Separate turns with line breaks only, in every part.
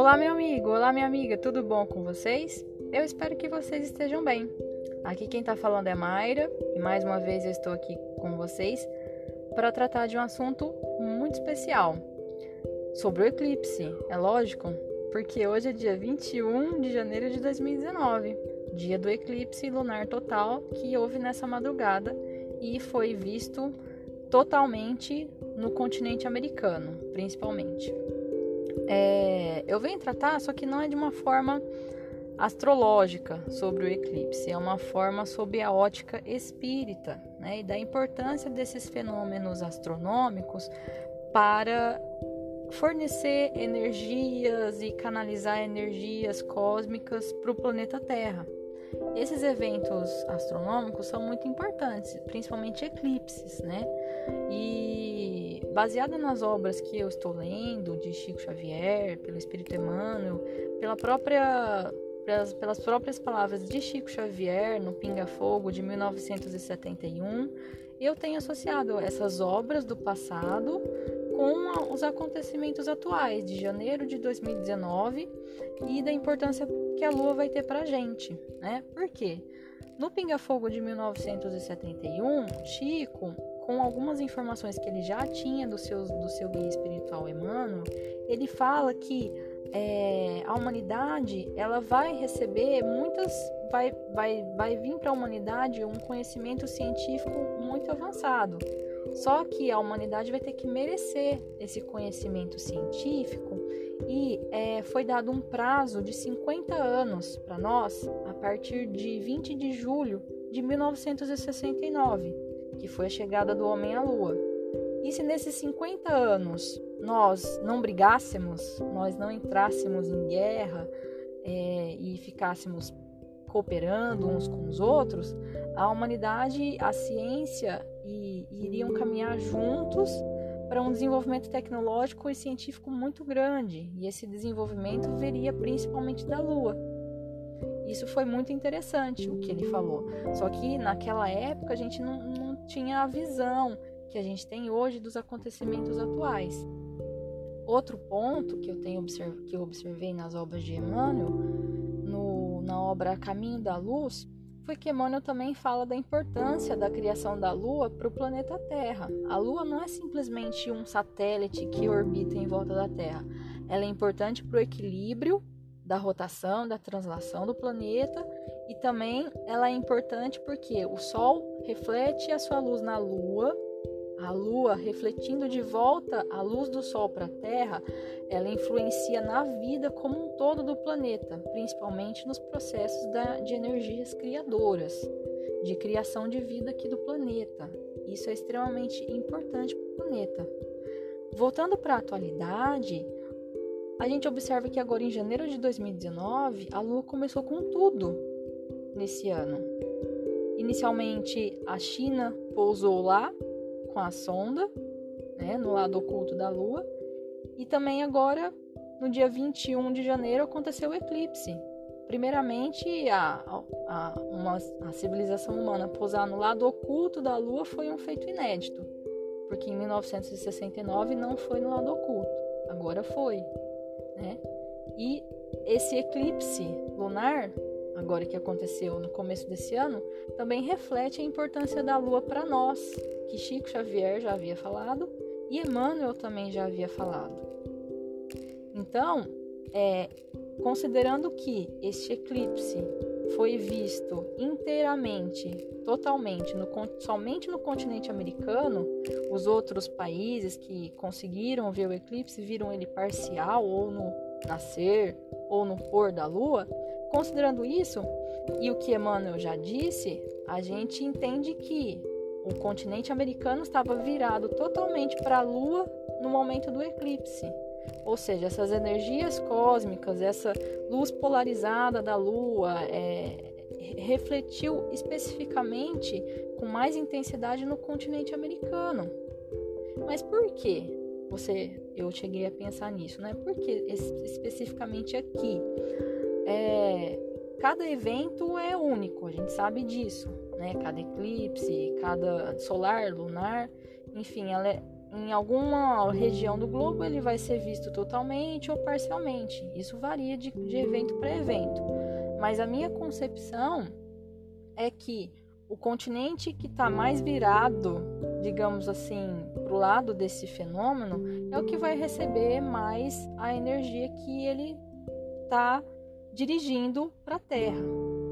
Olá, meu amigo, olá, minha amiga, tudo bom com vocês? Eu espero que vocês estejam bem. Aqui quem tá falando é Mayra e mais uma vez eu estou aqui com vocês para tratar de um assunto muito especial sobre o eclipse, é lógico, porque hoje é dia 21 de janeiro de 2019, dia do eclipse lunar total que houve nessa madrugada e foi visto totalmente no continente americano, principalmente. É, eu venho tratar, só que não é de uma forma astrológica sobre o eclipse, é uma forma sob a ótica espírita, né, e da importância desses fenômenos astronômicos para fornecer energias e canalizar energias cósmicas para o planeta Terra. Esses eventos astronômicos são muito importantes, principalmente eclipses, né? E baseada nas obras que eu estou lendo de Chico Xavier, pelo Espírito Emmanuel, pela própria pelas, pelas próprias palavras de Chico Xavier no Pinga Fogo de 1971, eu tenho associado essas obras do passado com os acontecimentos atuais de janeiro de 2019 e da importância que a Lua vai ter para gente, né? Por quê? No Pinga Fogo de 1971, Chico com algumas informações que ele já tinha do seu, do seu guia espiritual Emmanuel, ele fala que é, a humanidade ela vai receber muitas, vai, vai, vai vir para a humanidade um conhecimento científico muito avançado. Só que a humanidade vai ter que merecer esse conhecimento científico e é, foi dado um prazo de 50 anos para nós a partir de 20 de julho de 1969 que foi a chegada do homem à Lua. E se nesses 50 anos nós não brigássemos, nós não entrássemos em guerra é, e ficássemos cooperando uns com os outros, a humanidade, a ciência e, iriam caminhar juntos para um desenvolvimento tecnológico e científico muito grande. E esse desenvolvimento viria principalmente da Lua. Isso foi muito interessante o que ele falou. Só que naquela época a gente não, não tinha a visão que a gente tem hoje dos acontecimentos atuais. Outro ponto que eu tenho que eu observei nas obras de Emmanuel, no, na obra Caminho da Luz, que Emmanuel também fala da importância da criação da Lua para o planeta Terra. A Lua não é simplesmente um satélite que orbita em volta da Terra. Ela é importante para o equilíbrio da rotação, da translação do planeta e também ela é importante porque o Sol reflete a sua luz na Lua, a Lua refletindo de volta a luz do Sol para a Terra, ela influencia na vida como um todo do planeta, principalmente nos processos da, de energias criadoras, de criação de vida aqui do planeta. Isso é extremamente importante para o planeta. Voltando para a atualidade, a gente observa que agora em janeiro de 2019 a Lua começou com tudo nesse ano. Inicialmente a China pousou lá com a sonda, né, no lado oculto da Lua, e também agora no dia 21 de janeiro aconteceu o eclipse. Primeiramente, a, a, uma, a civilização humana pousar no lado oculto da Lua foi um feito inédito, porque em 1969 não foi no lado oculto, agora foi né? E esse eclipse lunar, agora que aconteceu no começo desse ano, também reflete a importância da Lua para nós, que Chico Xavier já havia falado e Emmanuel também já havia falado. Então, é, considerando que este eclipse foi visto inteiramente, totalmente, no, somente no continente americano, os outros países que conseguiram ver o eclipse viram ele parcial ou no nascer ou no pôr da lua. Considerando isso e o que Emmanuel já disse, a gente entende que o continente americano estava virado totalmente para a lua no momento do eclipse. Ou seja, essas energias cósmicas, essa luz polarizada da Lua, é, refletiu especificamente com mais intensidade no continente americano. Mas por que você, eu cheguei a pensar nisso, né? Por que especificamente aqui? É, cada evento é único, a gente sabe disso, né? Cada eclipse, cada solar, lunar, enfim, ela é em alguma região do globo ele vai ser visto totalmente ou parcialmente. Isso varia de, de evento para evento. Mas a minha concepção é que o continente que está mais virado, digamos assim, para o lado desse fenômeno, é o que vai receber mais a energia que ele está dirigindo para a Terra,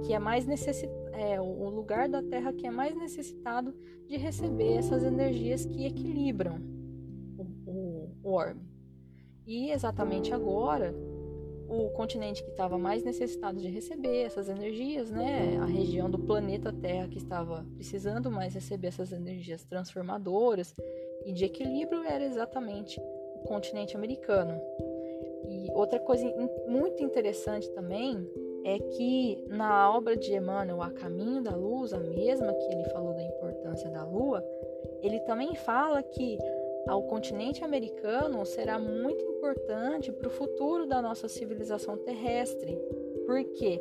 que é mais necessit... é o lugar da Terra que é mais necessitado de receber essas energias que equilibram o, o, o orbe. E exatamente agora, o continente que estava mais necessitado de receber essas energias, né, a região do planeta Terra que estava precisando mais receber essas energias transformadoras e de equilíbrio era exatamente o continente americano. E outra coisa muito interessante também é que na obra de Emmanuel, A Caminho da Luz, a mesma que ele falou da importância da Lua, ele também fala que ao continente americano será muito importante para o futuro da nossa civilização terrestre, porque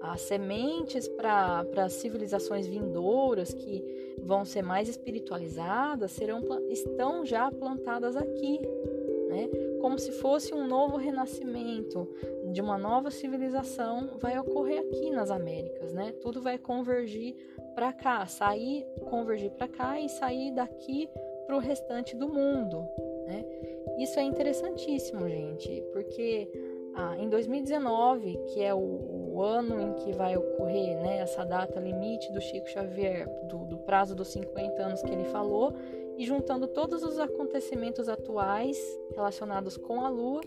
as sementes para civilizações vindouras que vão ser mais espiritualizadas serão, estão já plantadas aqui, né? como se fosse um novo renascimento de uma nova civilização vai ocorrer aqui nas Américas, né? Tudo vai convergir para cá, sair, convergir para cá e sair daqui para o restante do mundo, né? Isso é interessantíssimo, gente, porque ah, em 2019, que é o, o, ano em que vai ocorrer né, essa data limite do Chico Xavier, do, do prazo dos 50 anos que ele falou, e juntando todos os acontecimentos atuais relacionados com a Lua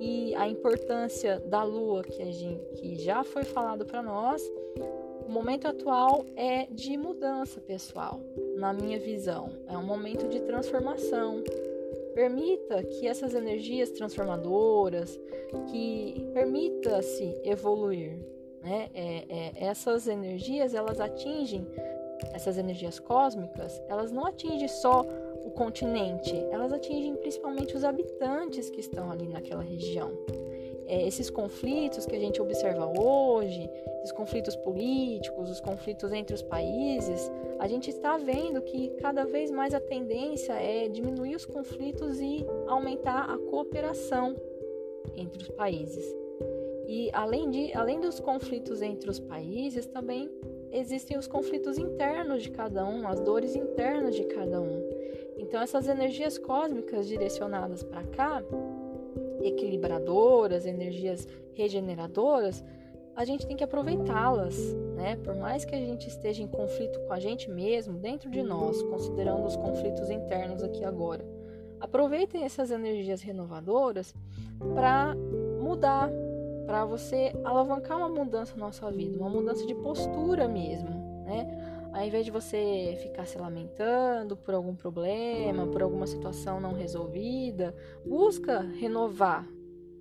e a importância da Lua que, a gente, que já foi falado para nós, o momento atual é de mudança pessoal, na minha visão. É um momento de transformação. Permita que essas energias transformadoras, que permita-se evoluir. Né? É, é, essas energias elas atingem essas energias cósmicas, elas não atingem só o continente, elas atingem principalmente os habitantes que estão ali naquela região. É, esses conflitos que a gente observa hoje, esses conflitos políticos, os conflitos entre os países, a gente está vendo que cada vez mais a tendência é diminuir os conflitos e aumentar a cooperação entre os países. E além, de, além dos conflitos entre os países, também existem os conflitos internos de cada um, as dores internas de cada um. Então, essas energias cósmicas direcionadas para cá, equilibradoras, energias regeneradoras, a gente tem que aproveitá-las, né? Por mais que a gente esteja em conflito com a gente mesmo, dentro de nós, considerando os conflitos internos aqui agora. Aproveitem essas energias renovadoras para mudar, para você alavancar uma mudança na sua vida, uma mudança de postura mesmo, né? Ao invés de você ficar se lamentando por algum problema, por alguma situação não resolvida, busca renovar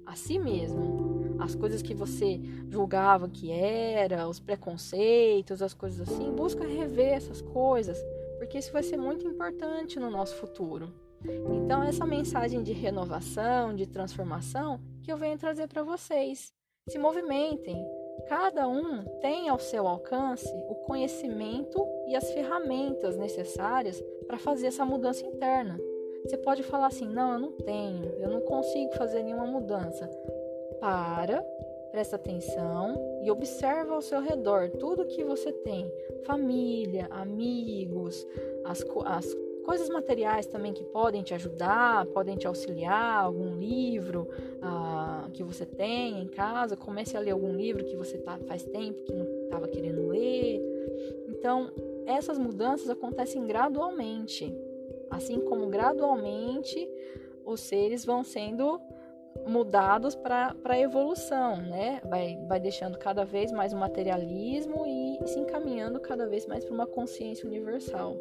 a si mesmo. As coisas que você julgava que era, os preconceitos, as coisas assim, busca rever essas coisas, porque isso vai ser muito importante no nosso futuro. Então, essa mensagem de renovação, de transformação, que eu venho trazer para vocês. Se movimentem. Cada um tem ao seu alcance o conhecimento e as ferramentas necessárias para fazer essa mudança interna. Você pode falar assim: não, eu não tenho, eu não consigo fazer nenhuma mudança. Para, presta atenção e observa ao seu redor tudo que você tem: família, amigos, as, as coisas materiais também que podem te ajudar, podem te auxiliar, algum livro ah, que você tem em casa, comece a ler algum livro que você tá, faz tempo que não estava querendo ler. Então, essas mudanças acontecem gradualmente, assim como gradualmente os seres vão sendo mudados para a evolução, né? Vai, vai deixando cada vez mais o materialismo e se encaminhando cada vez mais para uma consciência universal.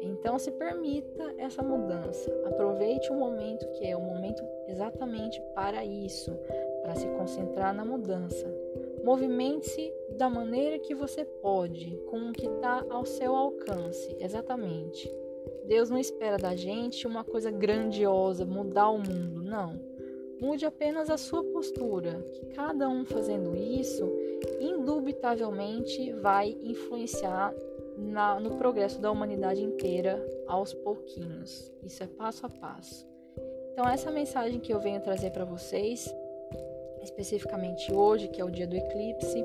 Então se permita essa mudança. Aproveite o momento que é o momento exatamente para isso, para se concentrar na mudança. Movimente-se da maneira que você pode, com o que está ao seu alcance, exatamente. Deus não espera da gente uma coisa grandiosa, mudar o mundo, não. Mude apenas a sua postura, que cada um fazendo isso, indubitavelmente vai influenciar na, no progresso da humanidade inteira aos pouquinhos. Isso é passo a passo. Então, essa mensagem que eu venho trazer para vocês, especificamente hoje, que é o dia do eclipse,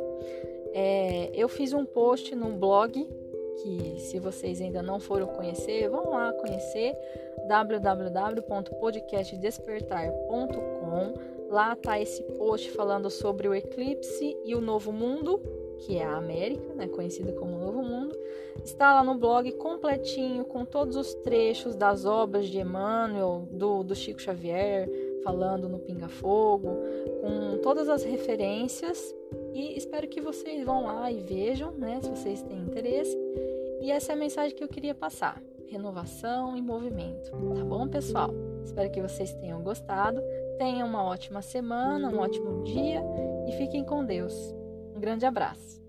é, eu fiz um post num blog que, se vocês ainda não foram conhecer, vão lá conhecer www.podcastdespertar.com. Lá tá esse post falando sobre o eclipse e o novo mundo, que é a América, né, conhecida como Novo Mundo. Está lá no blog completinho, com todos os trechos das obras de Emmanuel, do, do Chico Xavier, falando no Pinga Fogo, com todas as referências. E espero que vocês vão lá e vejam, né, se vocês têm interesse. E essa é a mensagem que eu queria passar: renovação e movimento. Tá bom, pessoal? Espero que vocês tenham gostado. Tenham uma ótima semana, um ótimo dia e fiquem com Deus. Um grande abraço.